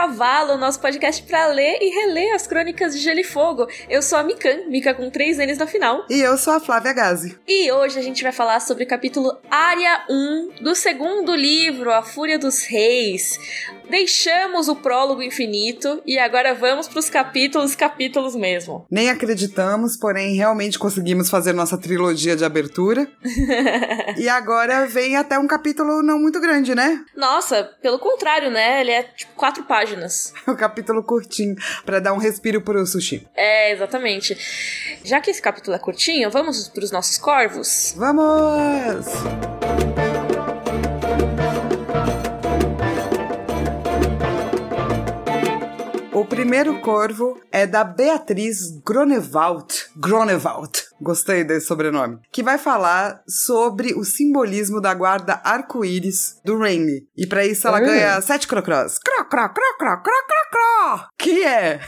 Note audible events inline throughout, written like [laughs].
Cavalo, nosso podcast para ler e reler as crônicas de Gelo e Fogo. Eu sou a Mikan, Mika com três N's no final. E eu sou a Flávia Gazi. E hoje a gente vai falar sobre o capítulo Área 1 do segundo livro, A Fúria dos Reis. Deixamos o prólogo infinito e agora vamos para os capítulos, capítulos mesmo. Nem acreditamos, porém realmente conseguimos fazer nossa trilogia de abertura. [laughs] e agora vem até um capítulo não muito grande, né? Nossa, pelo contrário, né? Ele é tipo quatro páginas. [laughs] um capítulo curtinho para dar um respiro pro sushi. É, exatamente. Já que esse capítulo é curtinho, vamos para os nossos corvos? Vamos! Primeiro corvo é da Beatriz Gronewald. Gronewald. Gostei desse sobrenome. Que vai falar sobre o simbolismo da guarda arco-íris do Rainy. E para isso ela Hum. ganha sete crocrós. Cro, cro, cro, cro, cro, cro, cro. Que [laughs] é?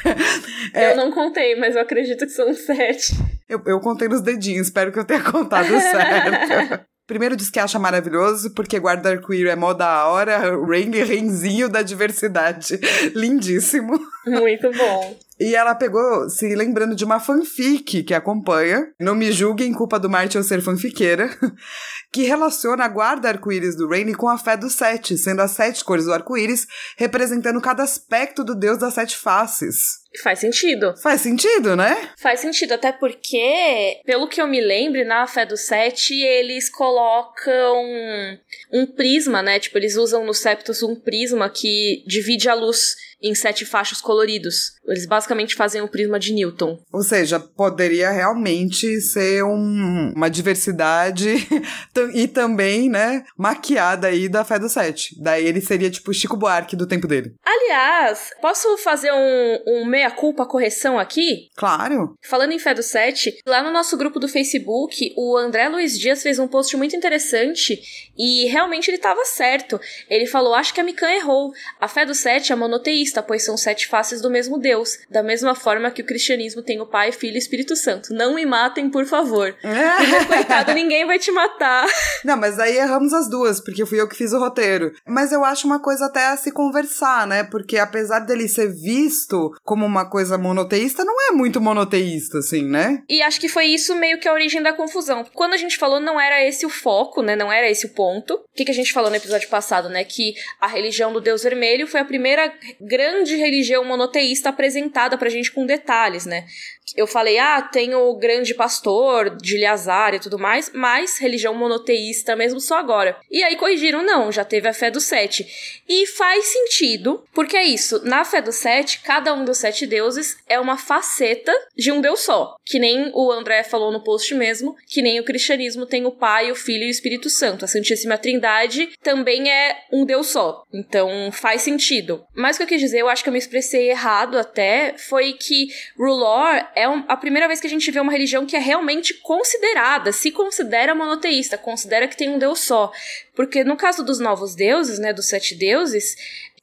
Eu não contei, mas eu acredito que são sete. Eu, eu contei nos dedinhos, espero que eu tenha contado certo. [laughs] Primeiro diz que acha maravilhoso, porque guarda arco-íris é mó da hora, [laughs] Rainy renzinho da diversidade. [laughs] Lindíssimo. Muito bom. E ela pegou se lembrando de uma fanfic que acompanha. Não me julguem, culpa do Martin eu ser fanfiqueira. [laughs] Que relaciona a guarda arco-íris do Rainy com a fé dos sete, sendo as sete cores do arco-íris representando cada aspecto do deus das sete faces. Faz sentido. Faz sentido, né? Faz sentido, até porque, pelo que eu me lembro, na Fé do Sete, eles colocam um prisma, né? Tipo, eles usam no Septus um prisma que divide a luz em sete fachos coloridos. Eles basicamente fazem o prisma de Newton. Ou seja, poderia realmente ser um- uma diversidade [laughs] e também, né, maquiada aí da Fé do Sete. Daí ele seria tipo Chico Buarque do tempo dele. Aliás, posso fazer um, um meia-culpa correção aqui? Claro. Falando em Fé do Sete, lá no nosso grupo do Facebook, o André Luiz Dias fez um post muito interessante e realmente ele estava certo. Ele falou: Acho que a Mikan errou. A Fé do Sete é monoteísta, pois são sete faces do mesmo Deus. Da mesma forma que o cristianismo tem o Pai, Filho e Espírito Santo. Não me matem, por favor. [laughs] Porque, coitado, ninguém vai te matar. [laughs] Não, mas aí erramos as duas, porque fui eu que fiz o roteiro. Mas eu acho uma coisa até a se conversar, né? Porque apesar dele ser visto como uma coisa monoteísta, não é muito monoteísta, assim, né? E acho que foi isso meio que a origem da confusão. Quando a gente falou, não era esse o foco, né? Não era esse o ponto. O que, que a gente falou no episódio passado, né? Que a religião do Deus Vermelho foi a primeira grande religião monoteísta apresentada pra gente com detalhes, né? Eu falei, ah, tem o grande pastor de Eleazar e tudo mais, mas religião monoteísta mesmo só agora. E aí corrigiram, não, já teve a fé dos sete. E faz sentido, porque é isso, na fé dos sete, cada um dos sete deuses é uma faceta de um deus só. Que nem o André falou no post mesmo, que nem o cristianismo tem o Pai, o Filho e o Espírito Santo. A Santíssima Trindade também é um deus só. Então faz sentido. Mas o que eu quis dizer, eu acho que eu me expressei errado até, foi que Rulor é um- a primeira vez que a gente vê uma religião que é realmente considerada, se considera monoteísta, considera que tem um deus só. Porque no caso dos novos deuses, né, dos sete deuses,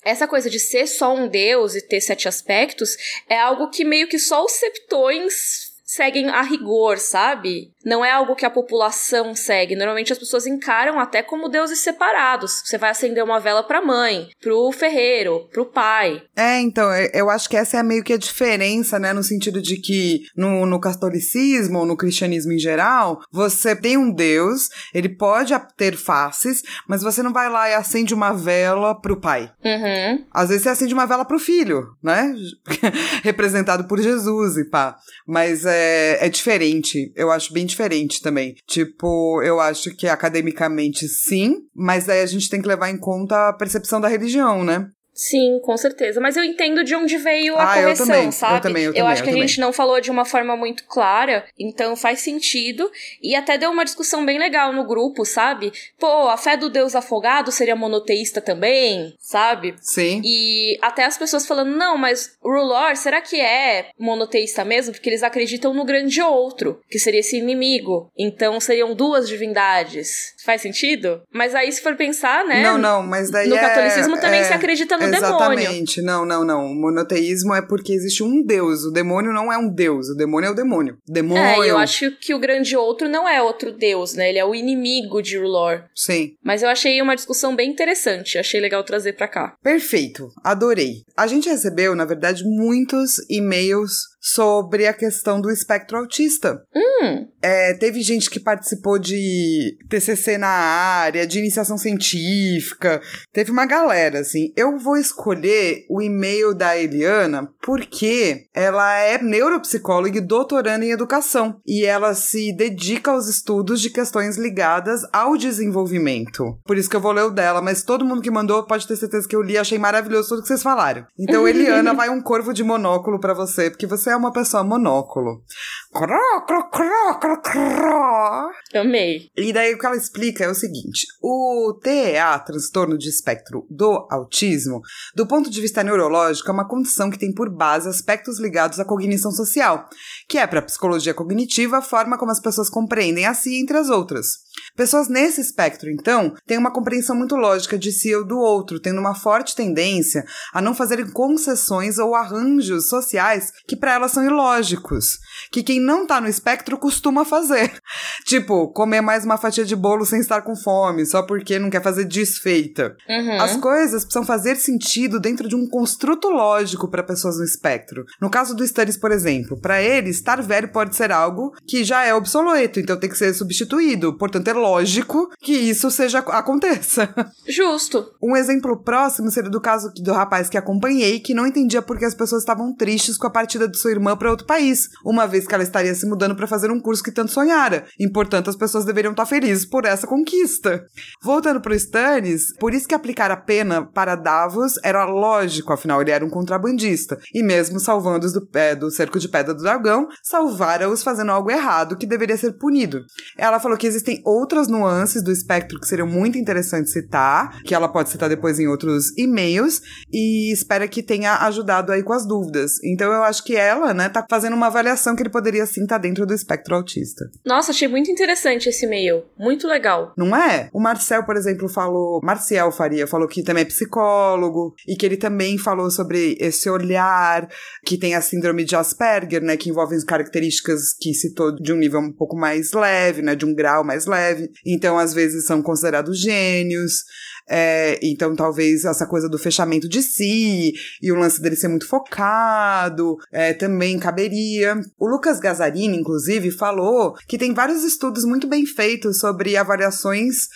essa coisa de ser só um deus e ter sete aspectos é algo que meio que só os septões seguem a rigor, sabe? Não é algo que a população segue. Normalmente as pessoas encaram até como deuses separados. Você vai acender uma vela pra mãe, pro ferreiro, pro pai. É, então, eu- eu acho que essa é meio que a diferença, né? No sentido de que no, no catolicismo ou no cristianismo em geral, você tem um Deus, ele pode a- ter faces, mas você não vai lá e acende uma vela pro pai. Uhum. Às vezes você acende uma vela pro filho, né? [laughs] Representado por Jesus e pá. Mas é, é diferente. Eu acho bem diferente também. Tipo, eu acho que academicamente sim, mas aí a gente tem que levar em conta a percepção da religião, né? Sim, com certeza. Mas eu entendo de onde veio a Ah, eu correção, também, eu sabe? também, eu também, acho eu que a também. gente não falou de uma forma muito clara, então faz sentido. E até deu uma discussão bem legal no grupo, sabe? Pô, a fé do Deus afogado seria monoteísta também, sabe? Sim. E até as pessoas falando, não, mas Rulor, será que é monoteísta mesmo? Porque eles acreditam no grande outro, que seria esse inimigo. Então seriam duas divindades. Faz sentido? Mas aí, se for pensar, né? Não, não, mas daí No é- catolicismo também é- se acredita no demônio. Exatamente. Não, não, não. O monoteísmo é porque existe um deus. O demônio não é um deus. O demônio é o demônio. Demônio. É, eu acho que o grande outro não é outro deus, né? Ele é o inimigo de Rulor. Sim. Mas eu achei uma discussão bem interessante. Achei legal trazer pra cá. Perfeito. Adorei. A gente recebeu, na verdade, muitos e-mails sobre a questão do espectro autista. Hum. É, teve gente que participou de TCC na área, de iniciação científica. Teve uma galera, assim. Eu vou escolher o e-mail da Eliana porque ela é neuropsicóloga e doutoranda em educação. E ela se dedica aos estudos de questões ligadas ao desenvolvimento. Por isso que eu vou ler o dela, mas todo mundo que mandou pode ter certeza que eu li, achei maravilhoso tudo que vocês falaram. Então, [laughs] Eliana, vai um corvo de monóculo para você, porque você é uma pessoa monóculo. Cró, cró, cró, cró, cró. Amei. E daí o que ela explica é o seguinte: o TEA, transtorno de espectro do autismo, do ponto de vista neurológico, é uma condição que tem por base aspectos ligados à cognição social, que é para a psicologia cognitiva a forma como as pessoas compreendem a si entre as outras. Pessoas nesse espectro, então, têm uma compreensão muito lógica de si ou do outro, tendo uma forte tendência a não fazerem concessões ou arranjos sociais que para elas são ilógicos, que quem não tá no espectro costuma fazer. [laughs] tipo, comer mais uma fatia de bolo sem estar com fome, só porque não quer fazer desfeita. Uhum. As coisas precisam fazer sentido dentro de um construto lógico para pessoas no espectro. No caso do Stannis, por exemplo, para ele, estar velho pode ser algo que já é obsoleto, então tem que ser substituído. Portanto, é lógico que isso seja aconteça. [laughs] Justo. Um exemplo próximo seria do caso do rapaz que acompanhei, que não entendia por que as pessoas estavam tristes com a partida de sua irmã para outro país, uma vez que ela estaria se mudando para fazer um curso que tanto sonhara. E, portanto, as pessoas deveriam estar felizes por essa conquista. Voltando pro Stannis, por isso que aplicar a pena para Davos era lógico, afinal ele era um contrabandista. E mesmo salvando-os do, é, do cerco de pedra do dragão, salvara-os fazendo algo errado que deveria ser punido. Ela falou que existem outras nuances do espectro que seriam muito interessantes citar, que ela pode citar depois em outros e-mails, e espera que tenha ajudado aí com as dúvidas. Então eu acho que ela, né, tá fazendo uma avaliação que ele poderia sim estar tá dentro do espectro autista. Nossa, achei muito interessante esse e-mail. Muito legal. Não é? O Marcel, por exemplo, falou. Marcial Faria falou que também é psicólogo e que ele também falou sobre esse olhar que tem a síndrome de Asperger, né? Que envolve características que citou de um nível um pouco mais leve, né? De um grau mais leve. Então, às vezes, são considerados gênios. É, então, talvez essa coisa do fechamento de si e o lance dele ser muito focado é, também caberia. O Lucas Gazzarini, inclusive, falou que tem vários estudos muito bem feitos sobre avaliações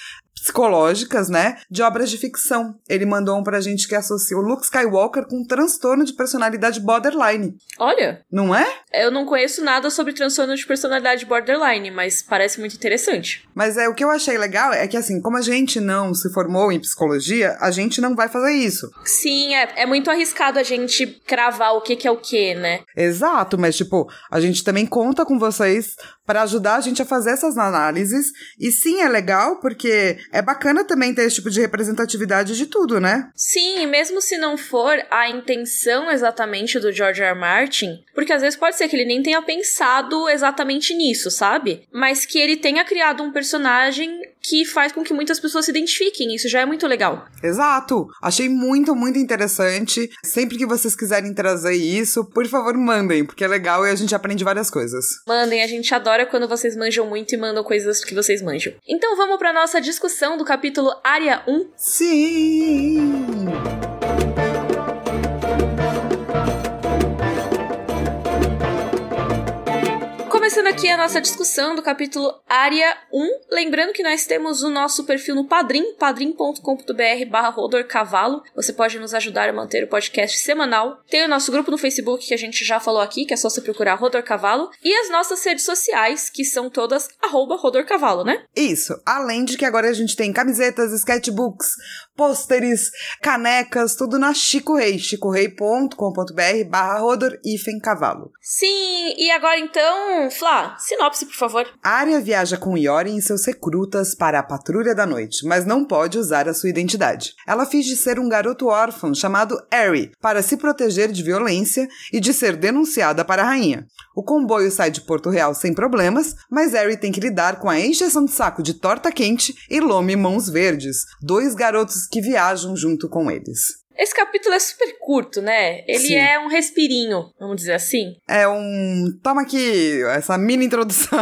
psicológicas, né, de obras de ficção. Ele mandou um pra gente que associa o Luke Skywalker com um transtorno de personalidade borderline. Olha. Não é? Eu não conheço nada sobre transtorno de personalidade borderline, mas parece muito interessante. Mas é o que eu achei legal é que assim, como a gente não se formou em psicologia, a gente não vai fazer isso. Sim, é, é muito arriscado a gente cravar o que, que é o que, né? Exato, mas tipo, a gente também conta com vocês para ajudar a gente a fazer essas análises. E sim, é legal porque é bacana também ter esse tipo de representatividade de tudo, né? Sim, e mesmo se não for a intenção exatamente do George R. R. Martin, porque às vezes pode ser que ele nem tenha pensado exatamente nisso, sabe? Mas que ele tenha criado um personagem que faz com que muitas pessoas se identifiquem. Isso já é muito legal. Exato. Achei muito, muito interessante. Sempre que vocês quiserem trazer isso, por favor, mandem, porque é legal e a gente aprende várias coisas. Mandem, a gente adora quando vocês manjam muito e mandam coisas que vocês manjam. Então vamos para nossa discussão do capítulo Área 1. Sim! Começando aqui a nossa discussão do capítulo Área 1. Lembrando que nós temos o nosso perfil no Padrim, padrim.com.br barra rodorcavalo. Você pode nos ajudar a manter o podcast semanal. Tem o nosso grupo no Facebook, que a gente já falou aqui, que é só você procurar Rodor Cavalo. E as nossas redes sociais, que são todas arroba Rodor Cavalo, né? Isso. Além de que agora a gente tem camisetas, sketchbooks, pôsteres, canecas, tudo na Chico Rei, chicorei.com.br barra rodor cavalo. Sim, e agora então, Flá, sinopse, por favor. Arya viaja com Yori e seus recrutas para a patrulha da noite, mas não pode usar a sua identidade. Ela finge ser um garoto órfão chamado Harry, para se proteger de violência e de ser denunciada para a rainha. O comboio sai de Porto Real sem problemas, mas Harry tem que lidar com a encheção de saco de torta quente e Lome Mãos Verdes, dois garotos que viajam junto com eles. Esse capítulo é super curto, né? Ele Sim. é um respirinho, vamos dizer assim. É um. Toma aqui essa mini introdução.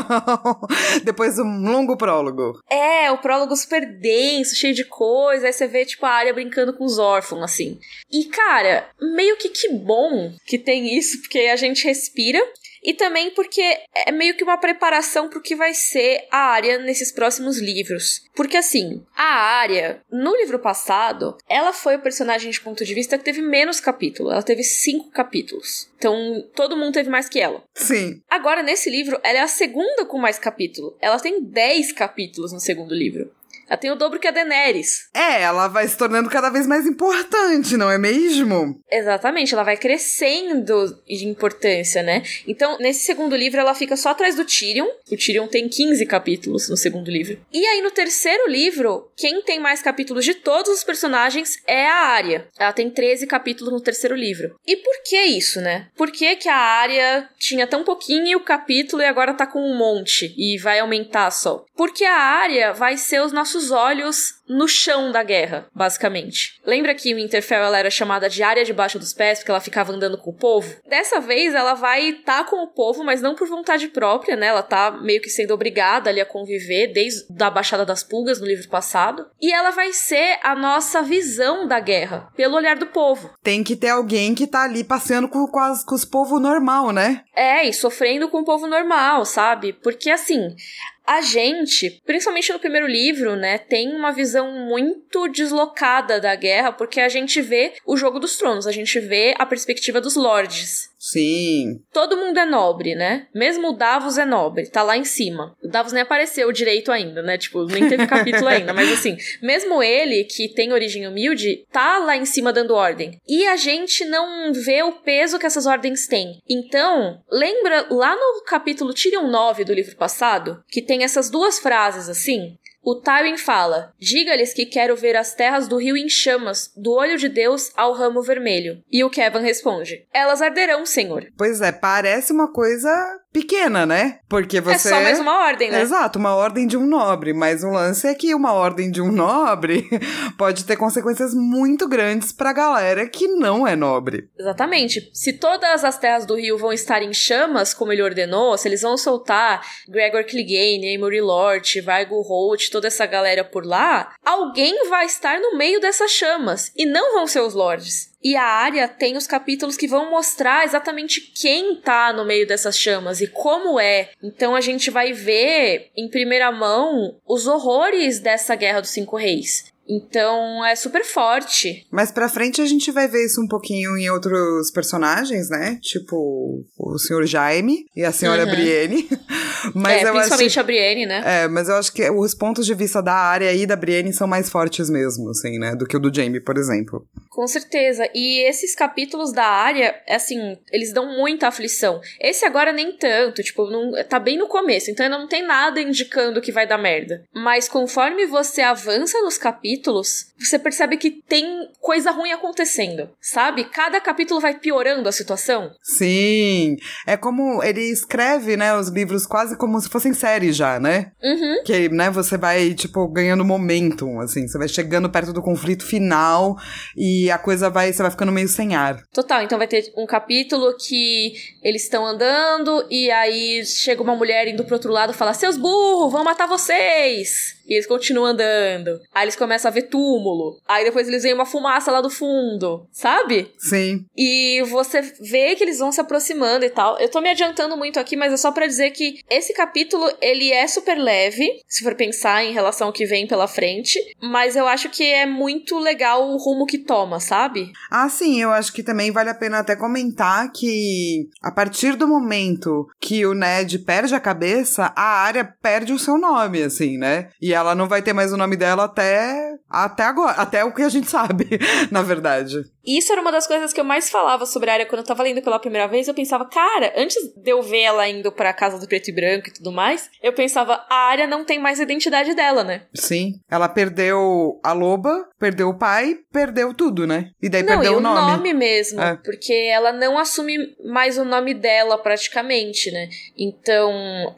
[laughs] Depois um longo prólogo. É, o prólogo super denso, cheio de coisa. Aí você vê, tipo, a área brincando com os órfãos, assim. E, cara, meio que que bom que tem isso, porque a gente respira e também porque é meio que uma preparação para o que vai ser a área nesses próximos livros. Porque assim, a área, no livro passado, ela foi o personagem de ponto de vista que teve menos capítulo. Ela teve cinco capítulos. Então, todo mundo teve mais que ela. Sim. Agora, nesse livro, ela é a segunda com mais capítulo. Ela tem dez capítulos no segundo livro. Ela tem o dobro que a Daenerys. É, ela vai se tornando cada vez mais importante, não é mesmo? Exatamente, ela vai crescendo de importância, né? Então, nesse segundo livro, ela fica só atrás do Tyrion. O Tyrion tem 15 capítulos no segundo livro. E aí, no terceiro livro, quem tem mais capítulos de todos os personagens é a Arya. Ela tem 13 capítulos no terceiro livro. E por que isso, né? Por que, que a Arya tinha tão pouquinho capítulo e agora tá com um monte e vai aumentar só? Porque a Arya vai ser os nossos nossos olhos no chão da guerra, basicamente. Lembra que o Winterfell ela era chamada de área debaixo dos pés porque ela ficava andando com o povo? Dessa vez ela vai estar tá com o povo, mas não por vontade própria, né? Ela tá meio que sendo obrigada ali a conviver desde a Baixada das Pulgas no livro passado. E ela vai ser a nossa visão da guerra, pelo olhar do povo. Tem que ter alguém que tá ali passeando com, com, as, com os povos normal, né? É, e sofrendo com o povo normal, sabe? Porque assim, a gente, principalmente no primeiro livro, né, tem uma visão muito deslocada da guerra, porque a gente vê o jogo dos tronos, a gente vê a perspectiva dos lords. Sim. Todo mundo é nobre, né? Mesmo o Davos é nobre, tá lá em cima. O Davos nem apareceu direito ainda, né? Tipo, nem teve capítulo [laughs] ainda, mas assim, mesmo ele, que tem origem humilde, tá lá em cima dando ordem. E a gente não vê o peso que essas ordens têm. Então, lembra lá no capítulo Tyrion 9 do livro passado, que tem essas duas frases assim? O Tywin fala: Diga-lhes que quero ver as terras do rio em chamas, do olho de Deus ao ramo vermelho. E o Kevin responde: Elas arderão, senhor. Pois é, parece uma coisa pequena, né? Porque você. É só mais uma ordem, né? Exato, uma ordem de um nobre. Mas o lance é que uma ordem de um nobre [laughs] pode ter consequências muito grandes pra galera que não é nobre. Exatamente. Se todas as terras do rio vão estar em chamas, como ele ordenou, se eles vão soltar Gregor Clegane, Amory Lort, Vargo Holt, toda essa galera por lá, alguém vai estar no meio dessas chamas. E não vão ser os lords. E a área tem os capítulos que vão mostrar exatamente quem tá no meio dessas chamas e como é. Então a gente vai ver em primeira mão os horrores dessa Guerra dos Cinco Reis. Então é super forte. Mais pra frente a gente vai ver isso um pouquinho em outros personagens, né? Tipo o Sr. Jaime e a Senhora uhum. Brienne. [laughs] mas é, principalmente acho, a Brienne, né? É, mas eu acho que os pontos de vista da área e da Brienne são mais fortes mesmo, assim, né? Do que o do Jaime, por exemplo. Com certeza. E esses capítulos da área, assim, eles dão muita aflição. Esse agora nem tanto, tipo, não, tá bem no começo, então não tem nada indicando que vai dar merda. Mas conforme você avança nos capítulos, capítulos, você percebe que tem coisa ruim acontecendo, sabe? Cada capítulo vai piorando a situação. Sim. É como ele escreve, né, os livros quase como se fossem séries já, né? Uhum. Que, né, você vai, tipo, ganhando momentum, assim, você vai chegando perto do conflito final e a coisa vai, você vai ficando meio sem ar. Total, então vai ter um capítulo que eles estão andando e aí chega uma mulher indo pro outro lado e fala: Seus burros, vão matar vocês! E eles continuam andando. Aí eles começam a ver túmulo. Aí depois eles veem uma fumaça lá do fundo, sabe? Sim. E você vê que eles vão se aproximando e tal. Eu tô me adiantando muito aqui, mas é só para dizer que esse capítulo, ele é super leve, se for pensar em relação ao que vem pela frente, mas eu acho que é muito legal o rumo que toma, sabe? Ah, sim, eu acho que também vale a pena até comentar que a partir do momento que o Ned perde a cabeça, a área perde o seu nome, assim, né? E ela não vai ter mais o nome dela até, até agora, até o que a gente sabe, [laughs] na verdade. Isso era uma das coisas que eu mais falava sobre a área quando eu tava lendo pela primeira vez. Eu pensava, cara, antes de eu ver ela indo pra casa do preto e branco e tudo mais, eu pensava, a área não tem mais a identidade dela, né? Sim. Ela perdeu a loba, perdeu o pai, perdeu tudo, né? E daí não, perdeu e o nome. nome mesmo, É. porque ela não assume mais o nome dela praticamente, né? Então,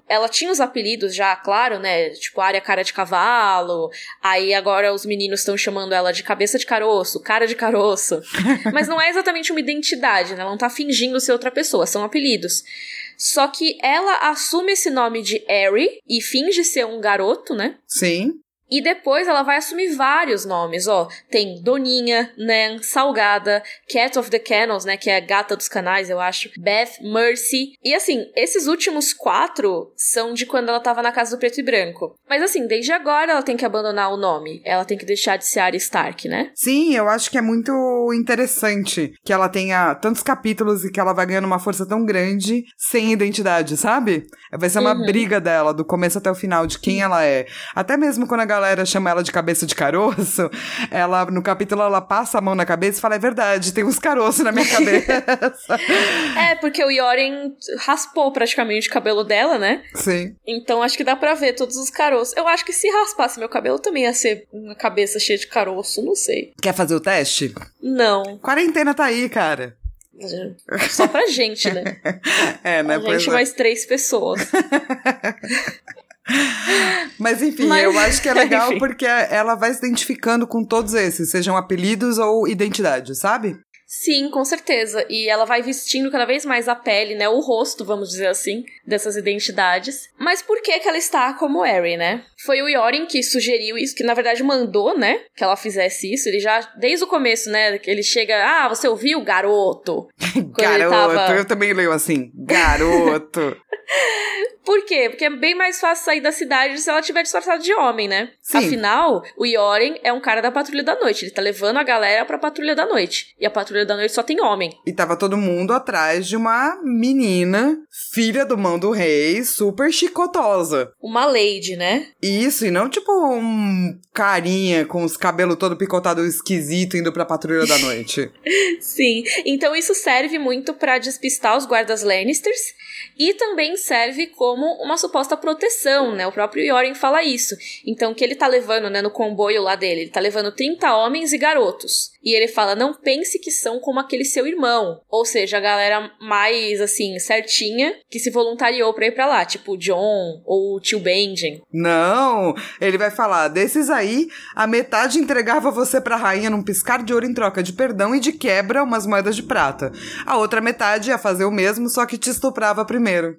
ela tinha os apelidos já, claro, né? Tipo, área cara de cavalo. Aí agora os meninos estão chamando ela de cabeça de caroço, cara de caroço. [laughs] Mas não é exatamente uma identidade, né? Ela não tá fingindo ser outra pessoa, são apelidos. Só que ela assume esse nome de Harry e finge ser um garoto, né? Sim. E depois ela vai assumir vários nomes, ó. Tem Doninha, Nan, Salgada, Cat of the Kennels, né, que é a gata dos canais, eu acho, Beth, Mercy. E assim, esses últimos quatro são de quando ela tava na casa do preto e branco. Mas assim, desde agora ela tem que abandonar o nome. Ela tem que deixar de ser Arya Stark, né? Sim, eu acho que é muito interessante que ela tenha tantos capítulos e que ela vai ganhando uma força tão grande sem identidade, sabe? Vai ser uma Uhum. briga dela, do começo até o final, de quem ela é. Até mesmo quando a galera chama ela de cabeça de caroço, ela, no capítulo, ela passa a mão na cabeça e fala: é verdade, tem uns caroços na minha cabeça. [laughs] É, porque o Yoren raspou praticamente o cabelo dela, né? Sim. Então acho que dá pra ver todos os caroços. Eu acho que se raspasse meu cabelo também ia ser uma cabeça cheia de caroço, não sei. Quer fazer o teste? Não. Quarentena tá aí, cara. Só pra gente, né? [laughs] É, né? A gente é. mais três pessoas. [laughs] Mas enfim, Mas- eu acho que é legal [laughs] Enfim. porque ela vai se identificando com todos esses, sejam apelidos ou identidade, sabe? Sim, com certeza. E ela vai vestindo cada vez mais a pele, né? O rosto, vamos dizer assim, dessas identidades. Mas por que que ela está como Harry, né? Foi o Yorin que sugeriu isso, que na verdade mandou, né? Que ela fizesse isso. Ele já, desde o começo, né? Que ele chega, ah, você ouviu, garoto? [laughs] Garoto, tava- eu também leio assim, garoto. [laughs] Por quê? Porque é bem mais fácil sair da cidade se ela tiver disfarçada de homem, né? Sim. Afinal, o Yoren é um cara da patrulha da noite. Ele tá levando a galera pra patrulha da noite. E a patrulha da noite só tem homem. e tava todo mundo atrás de uma menina, filha do mão do rei, super chicotosa. Uma lady, né? Isso, e não tipo um carinha com os cabelos todo picotado esquisito indo pra patrulha da noite. [laughs] Sim. Então isso serve muito pra despistar os guardas Lannisters e também serve como uma suposta proteção, né? O próprio Yoren fala isso. Então que ele tá levando, né, no comboio lá dele, ele tá levando 30 homens e garotos. E ele fala: "Não pense que são como aquele seu irmão". Ou seja, a galera mais assim, certinha, que se voluntariou pra ir pra lá, tipo John ou o tio Benjen. Não, ele vai falar, desses aí, a metade entregava você pra rainha num piscar de ouro em troca de perdão e de quebra umas moedas de prata. A outra metade ia fazer o mesmo, só que te estuprava primeiro.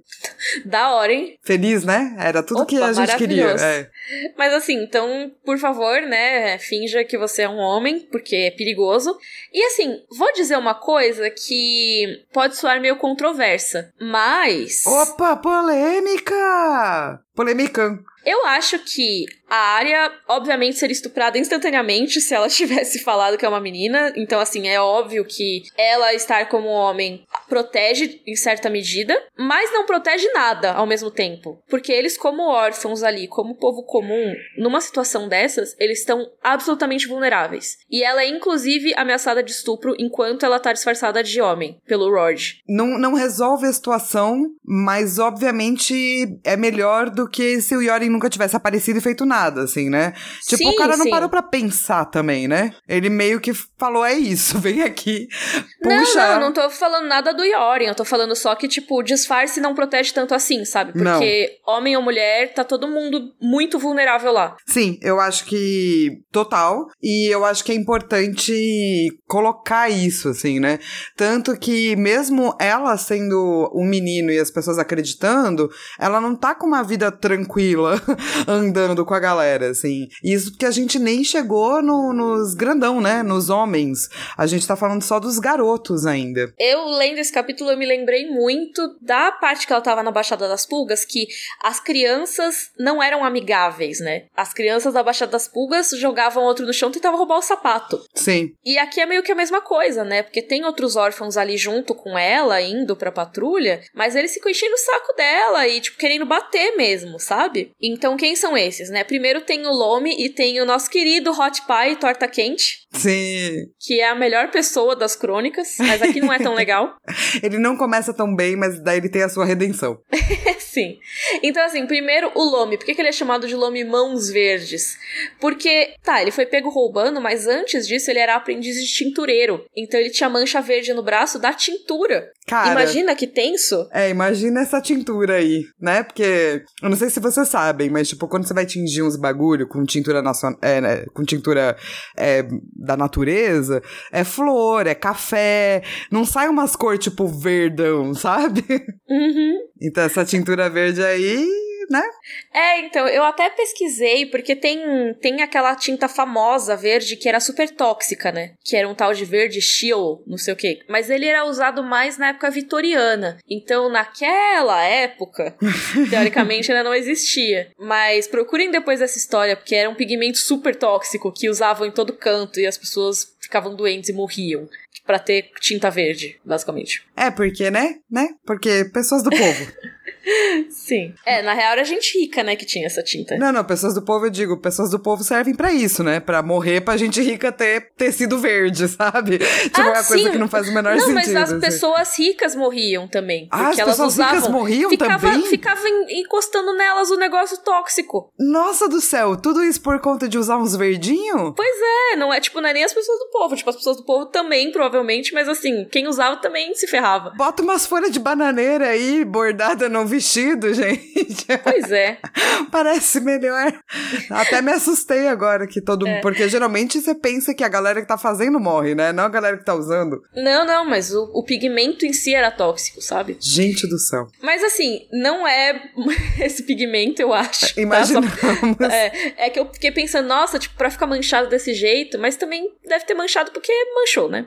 Da hora, hein? Feliz, né? Era tudo que Opa, a gente queria. É. Mas assim, então, por favor, né, finja que você é um homem, porque é perigoso. E assim, vou dizer uma coisa que pode soar meio controversa, mas Opa, polêmica! Polêmica. eu acho que a área, obviamente, seria estuprada instantaneamente se ela [laughs] tivesse falado que é uma menina. Então, assim, é óbvio que ela estar como homem protege em certa medida, mas não protege nada ao mesmo tempo. Porque eles, como órfãos ali, como povo comum, numa situação dessas, eles estão absolutamente vulneráveis. E ela é, inclusive, ameaçada de estupro enquanto ela tá disfarçada de homem, pelo Rod. Não, não resolve a situação, mas obviamente é melhor do que se o Yorin nunca tivesse aparecido e feito nada, assim, né? Tipo, Sim, o cara não sim. parou pra pensar também, né? Ele meio que falou: é isso, [laughs] vem aqui, puxa. Não, não, não tô falando nada do Yoren. Eu tô falando só que, tipo, disfarce não protege tanto assim, sabe? Porque homem ou mulher, tá todo mundo muito vulnerável lá. Sim, eu acho que total. E eu acho que é importante colocar isso, assim, né? Tanto que, mesmo ela sendo um menino e as pessoas acreditando, ela não tá com uma vida tranquila [laughs] andando com a galera, assim. Isso porque a gente nem chegou no- nos grandão, né? Nos homens. A gente tá falando só dos garotos ainda. Eu, lendo esse capítulo, eu me lembrei muito da parte que ela tava na Baixada das Pulgas, que as crianças não eram amigáveis, né? As crianças da Baixada das Pulgas jogavam outro no chão e tentavam roubar o sapato. Sim. E aqui é meio que a mesma coisa, né? Porque tem outros órfãos ali junto com ela, indo pra patrulha, mas eles ficam enchendo o saco dela e, tipo, querendo bater mesmo, sabe? Então, quem são esses, né? Primeiro tem o Lome e tem o nosso querido Hot Pie Torta Quente, Sim. Que é a melhor pessoa das crônicas, mas aqui não é tão legal. [laughs] ele não começa tão bem, mas daí ele tem a sua redenção. [laughs] Sim. Então, assim, primeiro o Lome. Por que, que ele é chamado de Lome Mãos Verdes? Porque, tá, ele foi pego roubando, mas antes disso ele era aprendiz de tintureiro. Então ele tinha mancha verde no braço da tintura. Cara, Imagina que tenso. É, imagina essa tintura aí, né? Porque eu não sei se vocês sabem, mas tipo, quando você vai tingir uns bagulho com tintura nacional, é, né, com tintura é, da natureza, é flor, é café, não sai umas cores tipo verdão, [laughs] sabe? Uhum. Então essa tintura verde aí né? É, então, eu até pesquisei, porque tem, tem aquela tinta famosa verde que era super tóxica, né? Que era um tal de verde shield, não sei o quê. Mas ele era usado mais na época vitoriana. Então, naquela época, [laughs] teoricamente ainda não existia. Mas procurem depois dessa história, porque era um pigmento super tóxico que usavam em todo canto e as pessoas ficavam doentes e morriam para ter tinta verde, basicamente. É, porque, né? Né? Porque pessoas do povo. [laughs] Sim. É, na real era gente rica, né, que tinha essa tinta. Não, não, pessoas do povo, eu digo, pessoas do povo servem para isso, né? Para morrer pra gente rica ter tecido verde, [laughs] sabe? Tipo, ah, é uma sim. coisa que não faz o menor não, sentido. Mas as assim. pessoas ricas morriam também. Ah, porque as elas pessoas usavam, ricas morriam ficava, também? Ficava encostando nelas o negócio tóxico. Nossa do céu, tudo isso por conta de usar uns verdinhos? Pois é, não é tipo, não é nem as pessoas do povo. Tipo, as pessoas do povo também, provavelmente, mas assim, quem usava também se ferrava. Bota umas folhas de bananeira aí, bordada no vestido, [laughs] gente. Pois é. Parece melhor. Até me assustei agora que todo É. Porque geralmente você pensa que a galera que tá fazendo morre, né? Não a galera que tá usando. Não, não, mas o, o pigmento em si era tóxico, sabe? Gente do céu. Mas assim, não é [laughs] esse pigmento, eu acho. tá? Imaginamos. Só- [laughs] É, é que eu fiquei pensando, nossa, tipo, pra ficar manchado desse jeito, mas também deve ter manchado porque manchou, né?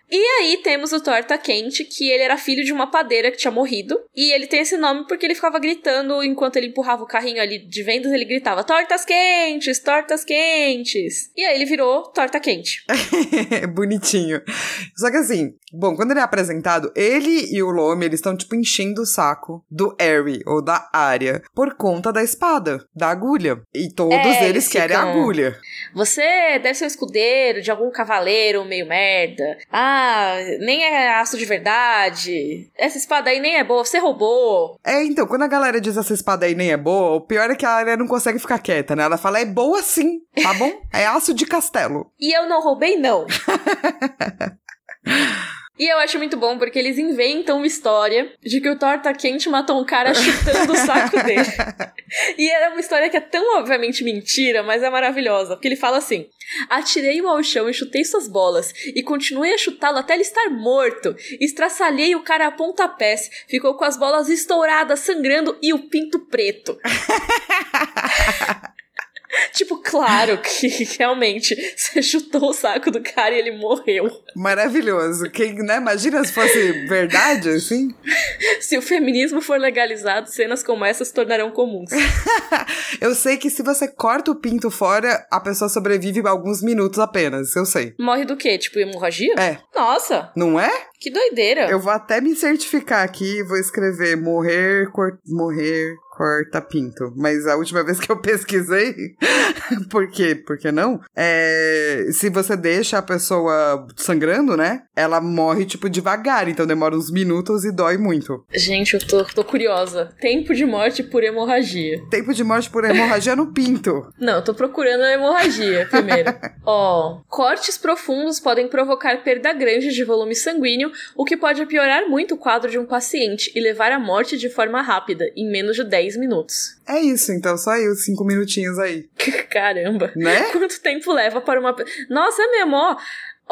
E aí temos o Torta Quente, que ele era filho de uma padeira que tinha morrido. E ele tem esse nome porque ele ficava gritando enquanto ele empurrava o carrinho ali de vendas, ele gritava: Tortas quentes, tortas quentes. E aí ele virou Torta Quente. [laughs] Bonitinho. Só que assim, bom, quando ele é apresentado, ele e o Lome, eles estão, tipo, enchendo o saco do Harry, ou da Arya, por conta da espada, da agulha. E todos É, eles querem a agulha. Você deve ser o escudeiro de algum cavaleiro meio merda. Ah, nem é aço de verdade. Essa espada aí nem é boa, você roubou. É, então, quando a galera diz essa espada aí nem é boa, o pior é que a Arya não consegue ficar quieta, né? Ela fala, é boa sim, tá bom? É aço de castelo. E eu não roubei, não. [laughs] E eu acho muito bom porque eles inventam uma história de que o Torta Quente matou um cara chutando o saco [laughs] dele. E era uma história que é tão obviamente mentira, mas é maravilhosa. Porque ele fala assim: Atirei-o ao chão e chutei suas bolas, e continuei a chutá-lo até ele estar morto. Estraçalhei o cara a pontapés, ficou com as bolas estouradas, sangrando e o pinto preto. [laughs] [laughs] tipo, claro que [laughs] realmente você chutou o saco do cara e ele morreu. Maravilhoso. Quem, né? Imagina se fosse verdade, assim. [laughs] Se o feminismo for legalizado, cenas como essa se tornarão comuns. Eu sei que se você corta o pinto fora, a pessoa sobrevive alguns minutos apenas, eu sei. Morre do quê? Tipo, hemorragia? É. Nossa, Não é? Que doideira. Eu vou até me certificar aqui e vou escrever morrer, cor... morrer, corta pinto. Mas a última [laughs] vez que eu pesquisei, [laughs] por quê? Por que não? É, se você deixa a pessoa sangrando, né? Ela morre, tipo, devagar. Então demora uns minutos e dói muito. Gente, eu tô, tô curiosa. Tempo de morte por hemorragia. Tempo de morte por hemorragia no pinto. Não, eu tô procurando a hemorragia primeiro. [laughs] Ó, cortes profundos podem provocar perda grande de volume sanguíneo, o que pode piorar muito o quadro de um paciente e levar à morte de forma rápida, em menos de 10 minutos. É isso, então os cinco minutinhos aí. [laughs] Caramba. Né? Quanto tempo leva para uma. Nossa, é mesmo, ó.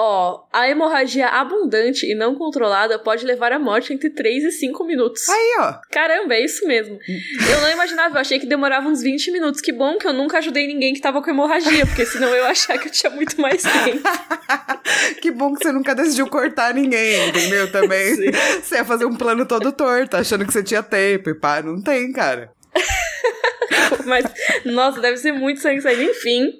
Ó, a hemorragia abundante e não controlada pode levar à morte entre 3 e 5 minutos. Aí, ó. Caramba, é isso mesmo. Eu não imaginava, eu achei que demorava uns 20 minutos. Que bom que eu nunca ajudei ninguém que tava com hemorragia, porque senão eu ia achar que eu tinha muito mais tempo. [laughs] Que bom que você nunca decidiu cortar ninguém, entendeu? Também. [laughs] Sim. Você ia fazer um plano todo torto, achando que você tinha tempo. E pá, não tem, cara. [laughs] Mas, nossa, deve ser muito sangue saindo. Enfim.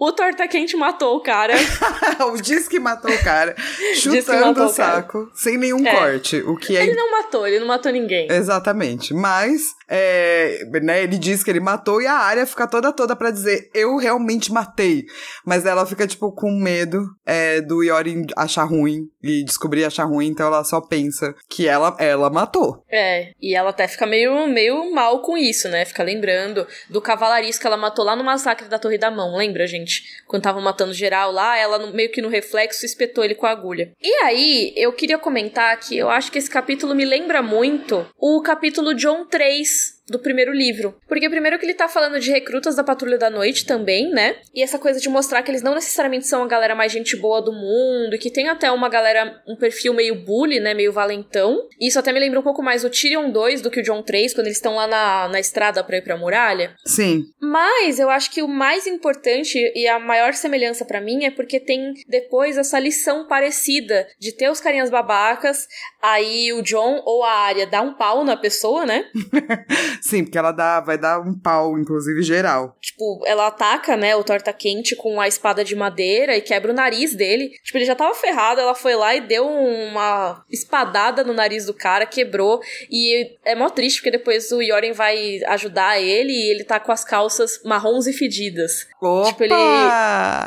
O Torta Quente matou o cara. [laughs] o diz que matou o cara, [laughs] chutando o saco, sem nenhum é. corte. O que é... Ele não matou, ele não matou ninguém. Exatamente. Mas, é, né, ele diz que ele matou e a área fica toda toda para dizer, eu realmente matei. Mas ela fica, tipo, com medo é, do Yorin achar ruim e descobrir achar ruim, então ela só pensa que ela, ela matou. É, e ela até fica meio, meio mal com isso, né? Fica lembrando do cavalarisco que ela matou lá no massacre da Torre da Mão, lembra, gente? Quando tava matando geral lá, ela meio que no reflexo espetou ele com a agulha. E aí, eu queria comentar que eu acho que esse capítulo me lembra muito o capítulo John 3 do primeiro livro. Porque primeiro que ele tá falando de recrutas da Patrulha da Noite também, né? E essa coisa de mostrar que eles não necessariamente são a galera mais gente boa do mundo, e que tem até uma galera, um perfil meio bully, né? Meio valentão. E isso até me lembra um pouco mais o Tyrion 2 do que o John 3, quando eles estão lá na, na estrada pra ir pra muralha. Sim. Mas eu acho que o mais importante e a maior semelhança para mim é porque tem depois essa lição parecida de ter os carinhas babacas, aí o John ou a Arya dá um pau na pessoa, né? [laughs] Sim, porque ela dá, vai dar um pau, inclusive, geral. Tipo, ela ataca, né, o torta quente com a espada de madeira e quebra o nariz dele. Tipo, ele já tava ferrado, ela foi lá e deu uma espadada no nariz do cara, quebrou. E é mó triste, porque depois o Yoren vai ajudar ele e ele tá com as calças marrons e fedidas. Opa! Tipo, ele,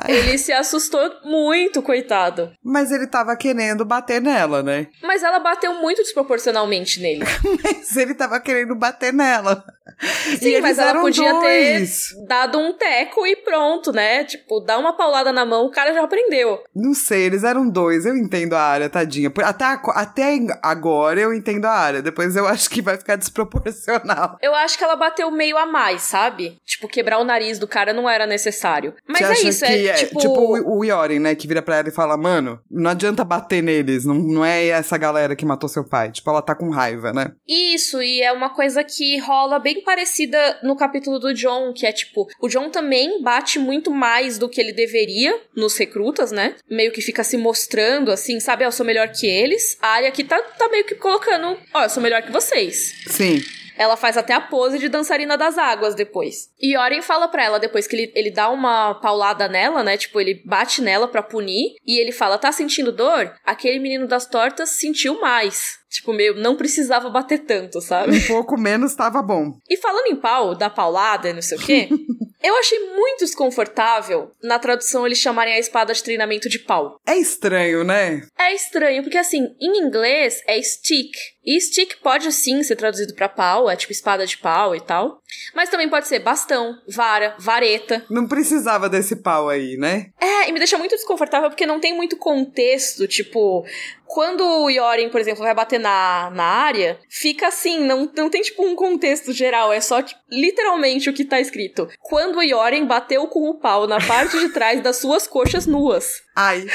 ele se assustou muito, coitado. Mas ele tava querendo bater nela, né? Mas ela bateu muito desproporcionalmente nele. [laughs] Mas ele tava querendo bater nela ela. [laughs] Sim, mas ela podia dois. ter dado um teco e pronto, né? Tipo, dá uma paulada na mão, o cara já aprendeu. Não sei, eles eram dois. Eu entendo a área, tadinha. Até, até agora eu entendo a área. Depois eu [laughs] acho que vai ficar desproporcional. Eu acho que ela bateu meio a mais, sabe? Tipo, quebrar o nariz do cara não era necessário. Mas Você é isso, é, é, tipo... Tipo o, o Yoren, né? Que vira pra ela e fala, mano, não adianta bater neles. Não, não é essa galera que matou seu pai. Tipo, ela tá com raiva, né? Isso, e é uma coisa que rola bem parecida no capítulo do John, que é tipo, o John também bate muito mais do que ele deveria nos recrutas, né? Meio que fica se mostrando assim, sabe? Ah, eu sou melhor que eles. A área aqui tá, tá meio que colocando, ó, oh, eu sou melhor que vocês. Sim. Ela faz até a pose de dançarina das águas depois. E Oren fala pra ela depois que ele, ele dá uma paulada nela, né? Tipo, ele bate nela pra punir. E ele fala: tá sentindo dor? Aquele menino das tortas sentiu mais. Tipo, meio, não precisava bater tanto, sabe? Um pouco menos tava bom. E falando em pau, da paulada e não sei o quê, [laughs] eu achei muito desconfortável na tradução eles chamarem a espada de treinamento de pau. É estranho, né? É estranho, porque assim, em inglês é stick. E stick pode sim ser traduzido para pau, é tipo espada de pau e tal. Mas também pode ser bastão, vara, vareta. Não precisava desse pau aí, né? É, e me deixa muito desconfortável porque não tem muito contexto, tipo, quando o Yoren, por exemplo, vai bater na, na área, fica assim, não, não tem tipo um contexto geral, é só tipo, literalmente o que tá escrito. Quando o Yoren bateu com o pau na parte de trás das suas coxas nuas. Ai.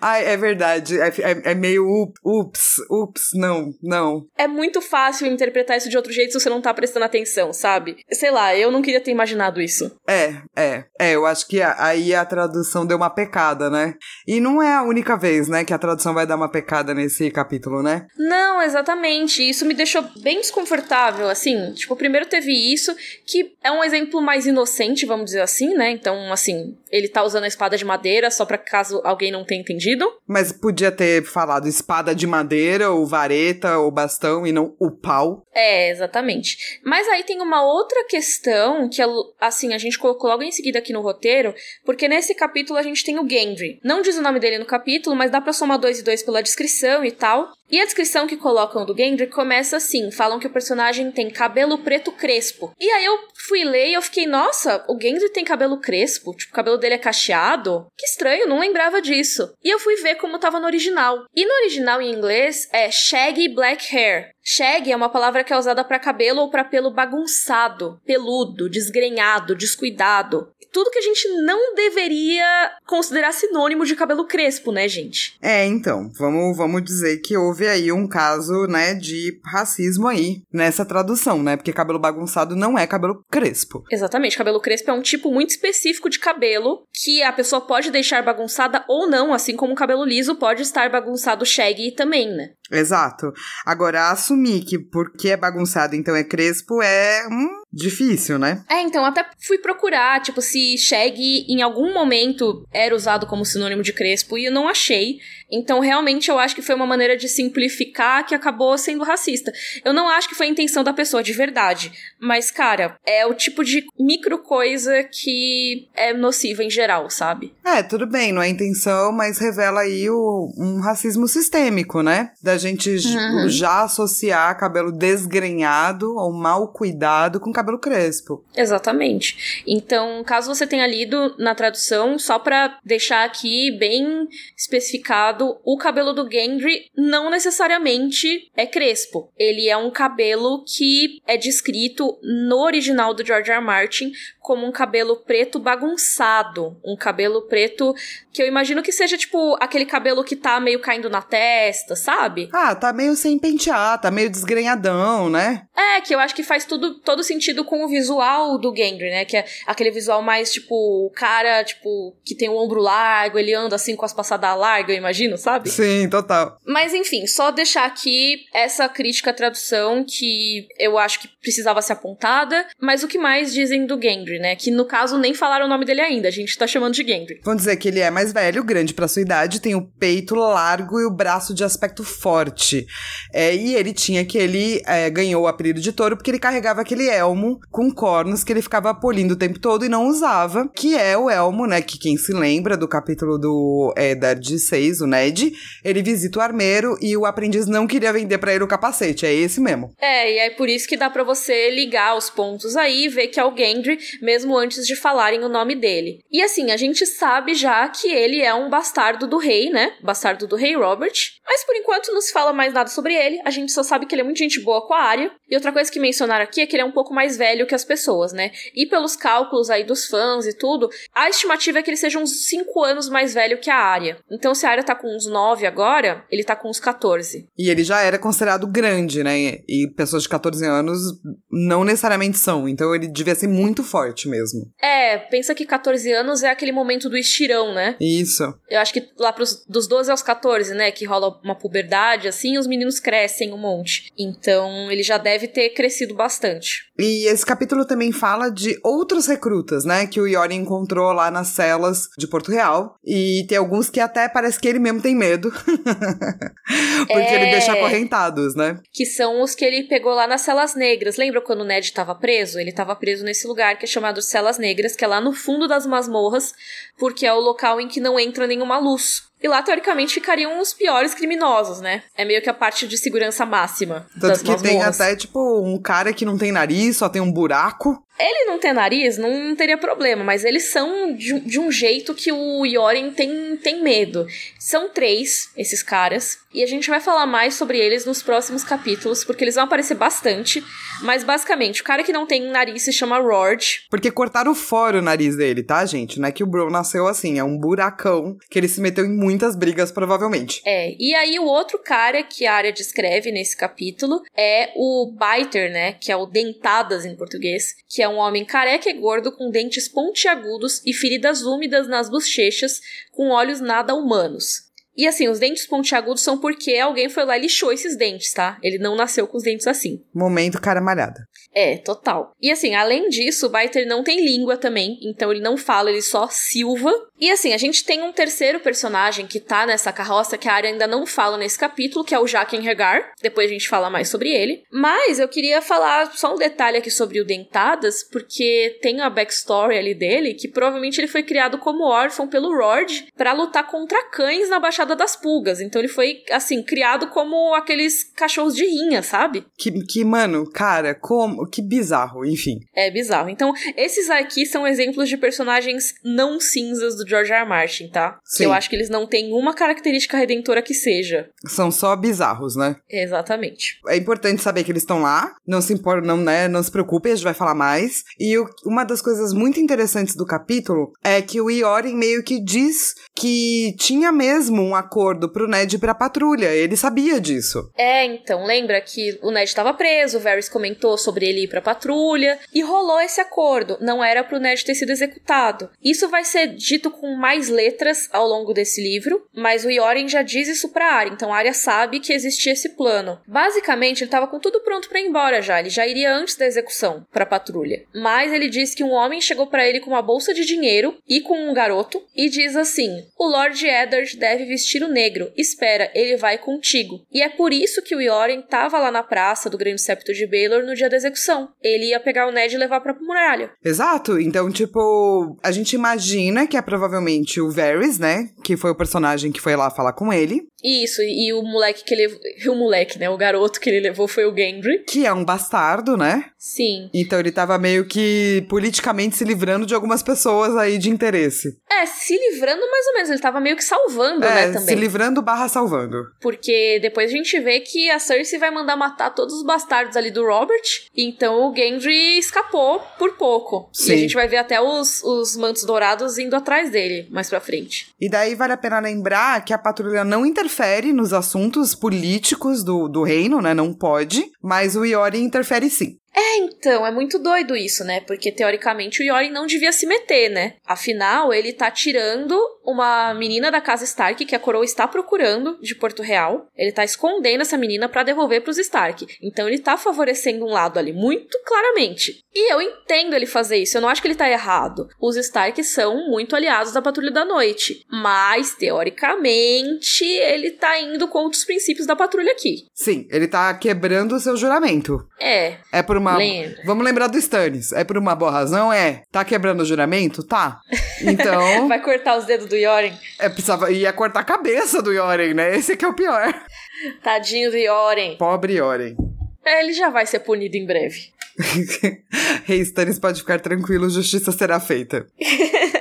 Ai, é verdade. É, é, é, meio ups, ups, não, não. É muito fácil interpretar isso de outro jeito se você não tá prestando atenção, sabe? Sei lá, eu não queria ter imaginado isso. É, é. É, eu acho que aí a tradução deu uma pecada, né? E não é a única vez, né, que a tradução vai dar uma pecada nesse capítulo, né? Não, exatamente. Isso me deixou bem desconfortável, assim. Tipo, primeiro teve isso, que é um exemplo mais inocente, vamos dizer assim, né? Então, assim, ele tá usando a espada de madeira só pra caso alguém não tenha entendido. Mas podia ter falado espada de madeira, ou vareta, ou bastão, e não o pau. É, exatamente. Mas aí tem uma outra questão que, assim, a gente colocou logo em seguida aqui no roteiro, porque nesse capítulo a gente tem o Gendry. Não diz o nome dele no capítulo, mas dá pra somar dois e dois pela descrição e tal. E a descrição que colocam do Gendry começa assim: falam que o personagem tem cabelo preto crespo. E aí eu fui ler e eu fiquei, nossa, o Gendry tem cabelo crespo? Tipo, o cabelo dele é cacheado? Que estranho, não lembrava disso. E eu fui ver como tava no original. E no original em inglês é shaggy black hair. Shag é uma palavra que é usada para cabelo ou para pelo bagunçado, peludo, desgrenhado, descuidado. Tudo que a gente não deveria considerar sinônimo de cabelo crespo, né, gente? É, então, vamos, vamos dizer que houve aí um caso, né, de racismo aí nessa tradução, né? Porque cabelo bagunçado não é cabelo crespo. Exatamente, cabelo crespo é um tipo muito específico de cabelo que a pessoa pode deixar bagunçada ou não, assim como o cabelo liso pode estar bagunçado shaggy também, né? Exato. Agora, assumir que porque é bagunçado então é crespo é. Hum, difícil, né? É, então até fui procurar, tipo, se Shag em algum momento era usado como sinônimo de crespo e eu não achei. Então, realmente, eu acho que foi uma maneira de simplificar que acabou sendo racista. Eu não acho que foi a intenção da pessoa, de verdade. Mas, cara, é o tipo de micro coisa que é nociva em geral, sabe? É, tudo bem, não é intenção, mas revela aí o, um racismo sistêmico, né? Da gente uhum. já associar cabelo desgrenhado ou mal cuidado com cabelo crespo. Exatamente. Então, caso você tenha lido na tradução, só para deixar aqui bem especificado o cabelo do Gendry não necessariamente é crespo. Ele é um cabelo que é descrito no original do George R. R. Martin como um cabelo preto bagunçado. Um cabelo preto que eu imagino que seja tipo aquele cabelo que tá meio caindo na testa, sabe? Ah, tá meio sem pentear, tá meio desgrenhadão, né? É, que eu acho que faz tudo, todo sentido com o visual do Gendry, né? Que é aquele visual mais tipo, o cara, tipo, que tem o ombro largo, ele anda assim com as passadas largas, eu imagino, sabe? Sim, total. Mas enfim, só deixar aqui essa crítica à tradução que eu acho que precisava ser apontada, mas o que mais dizem do Gendry? Né? Que no caso nem falaram o nome dele ainda, a gente tá chamando de Gendry. Vamos dizer que ele é mais velho, grande para sua idade, tem o peito largo e o braço de aspecto forte. É, e ele tinha que ele é, ganhou o de touro porque ele carregava aquele elmo com cornos que ele ficava polindo o tempo todo e não usava, que é o elmo, né? Que quem se lembra do capítulo do Eddard 6, o Ned, ele visita o armeiro e o aprendiz não queria vender para ele o capacete, é esse mesmo. É, e é por isso que dá para você ligar os pontos aí e ver que é o Gendry, mesmo antes de falarem o nome dele. E assim, a gente sabe já que ele é um bastardo do rei, né? Bastardo do rei Robert. Mas por enquanto não se fala mais nada sobre ele. A gente só sabe que ele é muito gente boa com a área. E outra coisa que mencionaram aqui é que ele é um pouco mais velho que as pessoas, né? E pelos cálculos aí dos fãs e tudo, a estimativa é que ele seja uns 5 anos mais velho que a área. Então se a área tá com uns 9 agora, ele tá com uns 14. E ele já era considerado grande, né? E pessoas de 14 anos não necessariamente são. Então ele devia ser muito forte forte mesmo. É, pensa que 14 anos é aquele momento do estirão, né? Isso. Eu acho que lá pros, dos 12 aos 14, né, que rola uma puberdade, assim, os meninos crescem um monte. Então, ele já deve ter crescido bastante. E esse capítulo também fala de outros recrutas, né, que o Yori encontrou lá nas celas de Porto Real. E tem alguns que até parece que ele mesmo tem medo. [laughs] Porque é... ele deixa acorrentados, né? Que são os que ele pegou lá nas celas negras. Lembra quando o Ned estava preso? Ele estava preso nesse lugar que é chamado Celas Negras, que é lá no fundo das masmorras, porque é o local em que não entra nenhuma luz. E lá, teoricamente, ficariam os piores criminosos, né? É meio que a parte de segurança máxima. Tanto das que masmorras. tem até, tipo, um cara que não tem nariz, só tem um buraco. Ele não ter nariz não teria problema, mas eles são de, de, um jeito que o Yoren tem, tem medo. São três, esses caras, e a gente vai falar mais sobre eles nos próximos capítulos, porque eles vão aparecer bastante. Mas basicamente, o cara que não tem nariz se chama Rord. Porque cortaram fora o nariz dele, tá, gente? Não é que o Bro nasceu assim, é um buracão que ele se meteu em muitas brigas, provavelmente. É, e aí o outro cara que a área descreve nesse capítulo é o Biter, né? Que é o Dentadas em português, que é um homem careca e gordo com dentes pontiagudos e feridas úmidas nas bochechas, com olhos nada humanos. E assim, os dentes pontiagudos são porque alguém foi lá e lixou esses dentes, tá? Ele não nasceu com os dentes assim. Momento cara malhada. É, total. E assim, além disso, o Biter não tem língua também, então ele não fala, ele só silva. E assim, a gente tem um terceiro personagem que tá nessa carroça que a área ainda não fala nesse capítulo, que é o Jaqen Regar. Depois a gente fala mais sobre ele. Mas eu queria falar só um detalhe aqui sobre o Dentadas, porque tem a backstory ali dele, que provavelmente ele foi criado como órfão pelo Rord para lutar contra cães na Baixada das Pulgas. Então ele foi, assim, criado como aqueles cachorros de rinha, sabe? Que, que mano, cara, como. Que bizarro, enfim. É bizarro. Então, esses aqui são exemplos de personagens não cinzas do George R. R. Martin, tá? Sim. eu acho que eles não têm uma característica redentora que seja. São só bizarros, né? Exatamente. É importante saber que eles estão lá, não se importa, não, né? Não se preocupe, a gente vai falar mais. E o, uma das coisas muito interessantes do capítulo é que o Iorin meio que diz que tinha mesmo um acordo pro Ned ir pra patrulha. Ele sabia disso. É, então, lembra que o Ned estava preso, o Varys comentou sobre ele ir pra patrulha, e rolou esse acordo. Não era pro Ned ter sido executado. Isso vai ser dito com mais letras ao longo desse livro, mas o Yoren já diz isso pra Arya, então Arya sabe que existia esse plano. Basicamente, ele tava com tudo pronto para ir embora já, ele já iria antes da execução pra patrulha. Mas ele diz que um homem chegou para ele com uma bolsa de dinheiro e com um garoto e diz assim: "O Lord Eddard deve vestir o negro. Espera, ele vai contigo." E é por isso que o Yoren tava lá na praça do Grande Septo de Baelor no dia da execução. Ele ia pegar o Ned e levar pra muralha. Exato. Então, tipo, a gente imagina que é provavelmente o Varys, né? Que foi o personagem que foi lá falar com ele. Isso, e, e o moleque que ele. O moleque, né? O garoto que ele levou foi o Gendry. Que é um bastardo, né? Sim. Então ele tava meio que politicamente se livrando de algumas pessoas aí de interesse. É, se livrando mais ou menos. Ele tava meio que salvando, é, né, também. se livrando barra salvando. Porque depois a gente vê que a Cersei vai mandar matar todos os bastardos ali do Robert. Então o Gendry escapou por pouco. Sim. E a gente vai ver até os, os mantos dourados indo atrás dele mais pra frente. E daí vale a pena lembrar que a patrulha não interfere nos assuntos políticos do, do reino, né? Não pode. Mas o Iori interfere sim. É, então, é muito doido isso, né? Porque teoricamente o Yoren não devia se meter, né? Afinal, ele tá tirando uma menina da casa Stark que a coroa está procurando de Porto Real. Ele tá escondendo essa menina para devolver pros Stark. Então ele tá favorecendo um lado ali muito claramente. E eu entendo ele fazer isso, eu não acho que ele tá errado. Os Stark são muito aliados da Patrulha da Noite, mas teoricamente ele tá indo contra os princípios da patrulha aqui. Sim, ele tá quebrando o seu juramento. É, É por uma. Lembra. Vamos lembrar do Stannis. É por uma boa razão? É. Tá quebrando o juramento? Tá. Então. [laughs] vai cortar os dedos do Yoren. é, precisava. Ia cortar a cabeça do Yoren, né? Esse que é o pior. Tadinho do Yoren. Pobre Yoren. É, Ele já vai ser punido em breve. [laughs] Rei Stannis pode ficar tranquilo, justiça será feita. [laughs]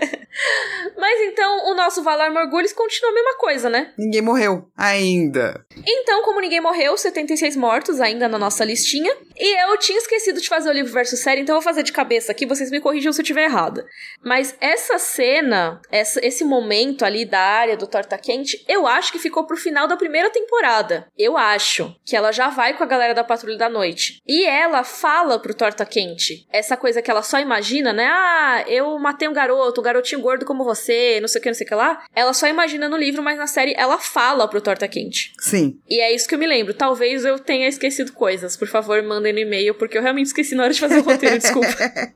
Mas então o nosso Valar Morgulhos continua a mesma coisa, né? Ninguém morreu. Ainda. Então, como ninguém morreu, 76 mortos ainda na nossa listinha. E eu tinha esquecido de fazer o livro versus série, então eu vou fazer de cabeça aqui, vocês me corrijam se eu estiver errada. Mas essa cena, essa, esse momento ali da área do Torta Quente, eu acho que ficou pro final da primeira temporada. Eu acho que ela já vai com a galera da Patrulha da Noite. E ela fala pro Torta Quente essa coisa que ela só imagina, né? Ah, eu matei um garoto, um garotinho gordo como você, não sei o que, não sei o que lá. Ela só imagina no livro, mas na série ela fala pro Torta Quente. Sim. E é isso que eu me lembro. Talvez eu tenha esquecido coisas. Por favor, mandem no e-mail, porque eu realmente esqueci na hora de fazer o roteiro, desculpa.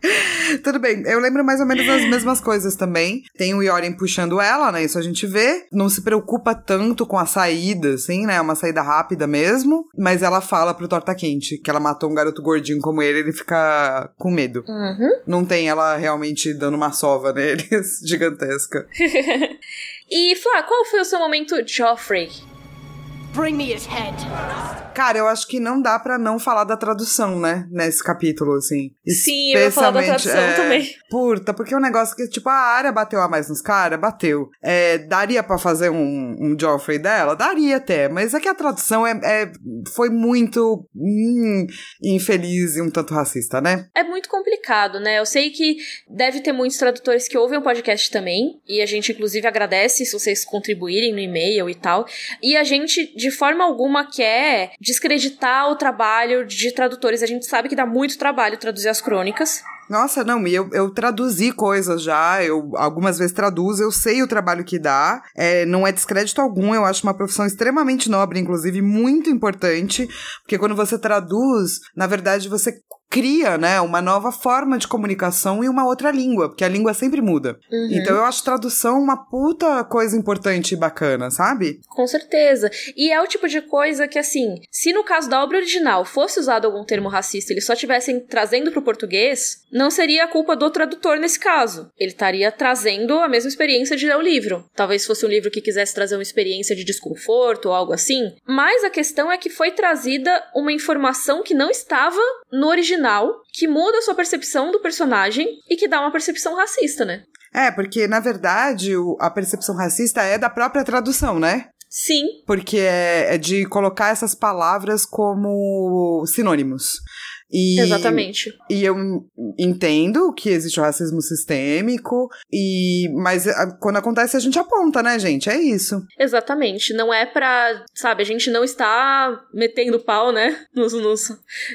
[laughs] Tudo bem, eu lembro mais ou menos as mesmas coisas também. Tem o Yoren puxando ela, né? Isso a gente vê. Não se preocupa tanto com a saída, assim, né? É uma saída rápida mesmo. Mas ela fala pro Torta Quente que ela matou um garoto gordinho como ele, ele fica com medo. Uhum. Não tem ela realmente dando uma sova [laughs] nele, gigantesca. [laughs] E, Flá, qual foi o seu momento Joffrey? Bring me his head. Cara, eu acho que não dá pra não falar da tradução, né? Nesse capítulo, assim. Sim, eu ia falar da tradução também. Puta, porque é um negócio que, tipo, a área bateu a mais nos caras, bateu. É, daria pra fazer um, um Joffrey dela? Daria até, mas é que a tradução é, é- foi muito hum, infeliz e um tanto racista, né? É muito complicado, né? Eu sei que deve ter muitos tradutores que ouvem o podcast também, e a gente, inclusive, agradece se vocês contribuírem no e-mail e tal. E a gente, de forma alguma, quer descreditar o trabalho de tradutores. A gente sabe que dá muito trabalho traduzir as crônicas. Nossa, não, e eu, eu traduzi coisas já, eu algumas vezes traduzo, eu sei o trabalho que dá, é, não é descrédito algum, eu acho uma profissão extremamente nobre, inclusive muito importante, porque quando você traduz, na verdade você cria, né, uma nova forma de comunicação e uma outra língua, porque a língua sempre muda. Então eu acho tradução uma puta coisa importante e bacana, sabe? Com certeza. E é o tipo de coisa que, assim, se no caso da obra original fosse usado algum termo racista eles só estivessem trazendo pro português, não seria a culpa do tradutor nesse caso. Ele estaria trazendo a mesma experiência de ler o livro. Talvez fosse um livro que quisesse trazer uma experiência de desconforto ou algo assim. Mas a questão é que foi trazida uma informação que não estava no original, que muda a sua percepção do personagem e que dá uma percepção racista, né? É, porque na verdade a percepção racista é da própria tradução, né? Sim, Porque é, é de colocar essas palavras como sinônimos. E, Exatamente. E eu entendo que existe o racismo sistêmico, e mas a, quando acontece a gente aponta, né, gente? É isso. Exatamente. Não é pra, sabe, a gente não está metendo pau, né, [laughs] nos, nos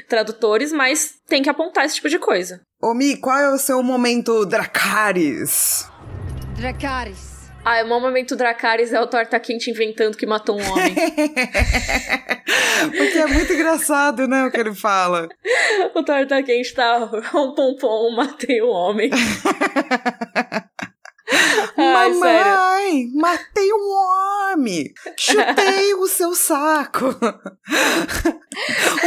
tradutores, mas tem que apontar esse tipo de coisa. Ô, Mi, qual é o seu momento Dracarys? Dracarys. Ah, o momento Dracarys é o torta quente inventando que matou um homem. [laughs] Porque é muito engraçado, né, o que ele fala. [laughs] o torta quente tá um pompom, matei um homem. [laughs] Ai, Mamãe, sério. matei um homem! Chutei o seu saco! o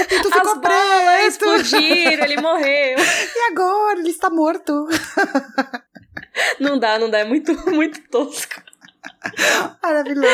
pinto ficou As preto! explodiram, ele morreu. E agora? Ele está morto! Não dá, não dá, é muito, [laughs] muito tosco. [laughs] Maravilhoso!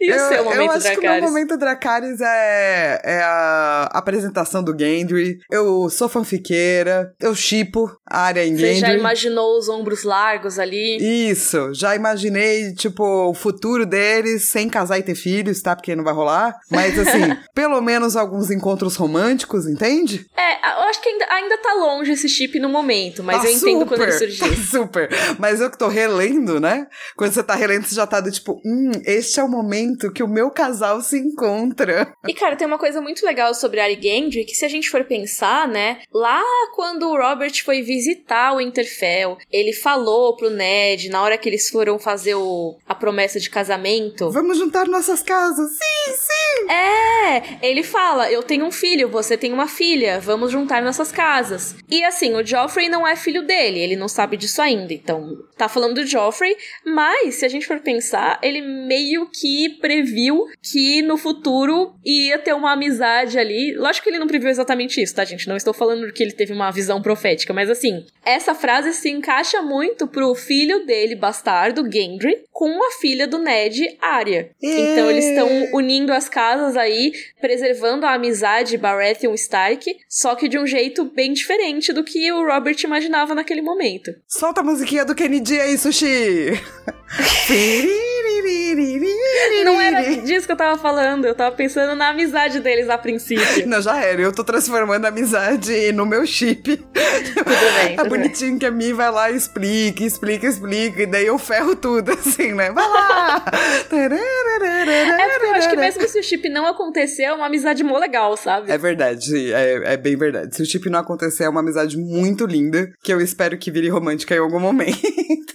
E o eu, seu momento eu acho que o meu Dracarys? momento Dracarys é, é a apresentação do Gendry. Eu sou fanfiqueira, eu chipo a área em Você Gendry. já imaginou os ombros largos ali? Isso, já imaginei, tipo, o futuro deles sem casar e ter filhos, tá? Porque não vai rolar. Mas, assim, [laughs] pelo menos alguns encontros românticos, entende? É, eu acho que ainda, ainda tá longe esse chip no momento, mas Tá eu entendo quando ele surgir. Tá super. Mas eu que tô relendo, né? Quando você tá relendo, já tá do tipo, hum, este é o momento que o meu casal se encontra. E, cara, tem uma coisa muito legal sobre Ari Gendry, que se a gente for pensar, né, lá quando o Robert foi visitar o Winterfell, ele falou pro Ned, na hora que eles foram fazer o, a promessa de casamento, Vamos juntar nossas casas. Sim, sim. É, ele fala: Eu tenho um filho, você tem uma filha, vamos juntar nossas casas. E assim, o Joffrey não é filho dele, ele não sabe disso ainda. Então, tá falando do Joffrey, mas se a gente for pensar, ele meio que previu que no futuro ia ter uma amizade ali. Lógico que ele não previu exatamente isso, tá, gente? Não estou falando que ele teve uma visão profética, mas assim, essa frase se encaixa muito pro filho dele, bastardo, Gendry, com a filha do Ned, Arya. Então eles estão unindo as casas aí, preservando a amizade Baratheon Stark, só que de um jeito bem diferente do que o Robert imaginava naquele momento. Solta a musiquinha do Kennedy aí, Sushi. [laughs] Não era disso que eu tava falando, eu tava pensando na amizade deles a princípio. Não, já era. Eu tô transformando a amizade no meu chip. Tudo bem, É tudo bem. bonitinho que a Mi vai lá e explica, explica, explica. E daí eu ferro tudo, assim, né? Vai lá! É porque eu acho que mesmo se o chip não acontecer, é uma amizade mó legal, sabe? É verdade, é, é bem verdade. Se o chip não acontecer, é uma amizade muito linda, que eu espero que vire romântica em algum momento.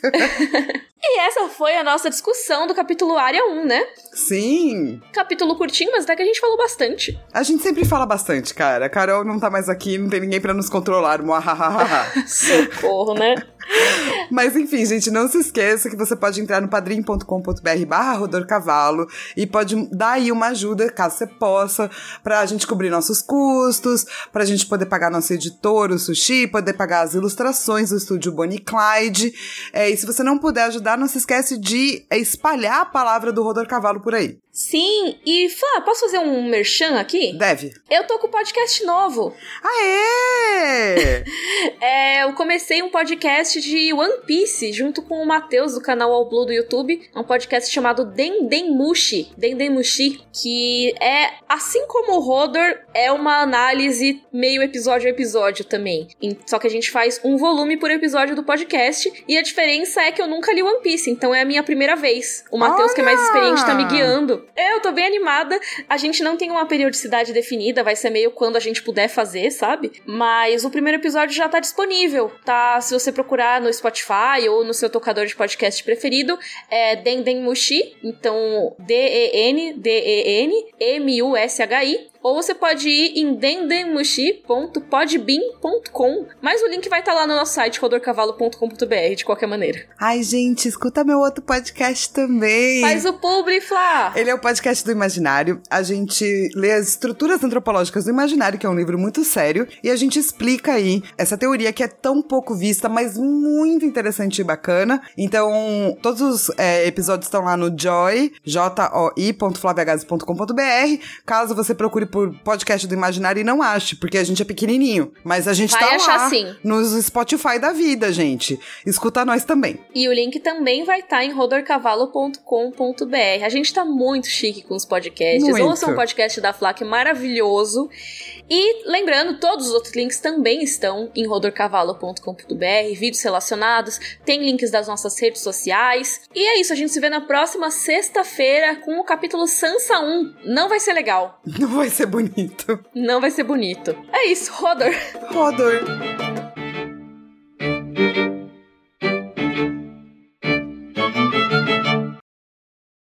[laughs] E essa foi a nossa discussão do capítulo Área 1, né? Sim! Capítulo curtinho, mas até que a gente falou bastante. A gente sempre fala bastante, cara. A Carol não tá mais aqui, não tem ninguém pra nos controlar. [laughs] Socorro, né? [laughs] Mas enfim, gente, não se esqueça que você pode entrar no padrim.com.br barra rodorcavalo e pode dar aí uma ajuda, caso você possa, pra gente cobrir nossos custos, pra gente poder pagar nosso editor, o Sushi, poder pagar as ilustrações do estúdio Bonnie Clyde. É, e se você não puder ajudar, não se esquece de espalhar a palavra do Rodor Cavalo por aí. Sim, e Flá, posso fazer um merchan aqui? Deve. Eu tô com um podcast novo. Aê! [laughs] É, eu comecei um podcast de One Piece junto com o Matheus do canal All Blue do YouTube. É um podcast chamado Dendemushi, Dendemushi, que é, assim como o Rodor, é uma análise meio episódio a episódio também. Só que a gente faz um volume por episódio do podcast e a diferença é que eu nunca li One Piece, então é a minha primeira vez. O Matheus, que é mais experiente, tá me guiando. Eu tô bem animada. A gente não tem uma periodicidade definida, vai ser meio quando a gente puder fazer, sabe? Mas o primeiro episódio já tá disponível, tá? Se você procurar no Spotify ou no seu tocador de podcast preferido, é Dendemushi, então D-E-N, D-E-N, M-U-S-H-I. Ou você pode ir em dendemushi.podbean.com, mas o link vai estar lá no nosso site, rodorcavalo.com.br, de qualquer maneira. Ai, gente, escuta meu outro podcast também. Faz o publi, Flá! Ele é o podcast do imaginário. A gente lê as estruturas antropológicas do imaginário, que é um livro muito sério, e a gente explica aí essa teoria que é tão pouco vista, mas muito interessante e bacana. Então, todos os é, episódios estão lá no joy, j-o-i.flaviagazi.com.br. Caso você procure por podcast do Imaginário e não ache, porque a gente é pequenininho. Mas a gente Vai tá achar lá sim. nos Spotify da vida, gente. Escuta nós também. E o link também vai estar em rodorcavalo.com.br. A gente tá muito chique com os podcasts. Muito. Ouçam o podcast da Flac maravilhoso. E lembrando, todos os outros links também estão em rodorcavalo.com.br, vídeos relacionados, tem links das nossas redes sociais. E é isso, a gente se vê na próxima sexta-feira com o capítulo Sansa 1. Não vai ser legal, Não vai ser bonito. não vai ser bonito. É isso, Rodor. Rodor.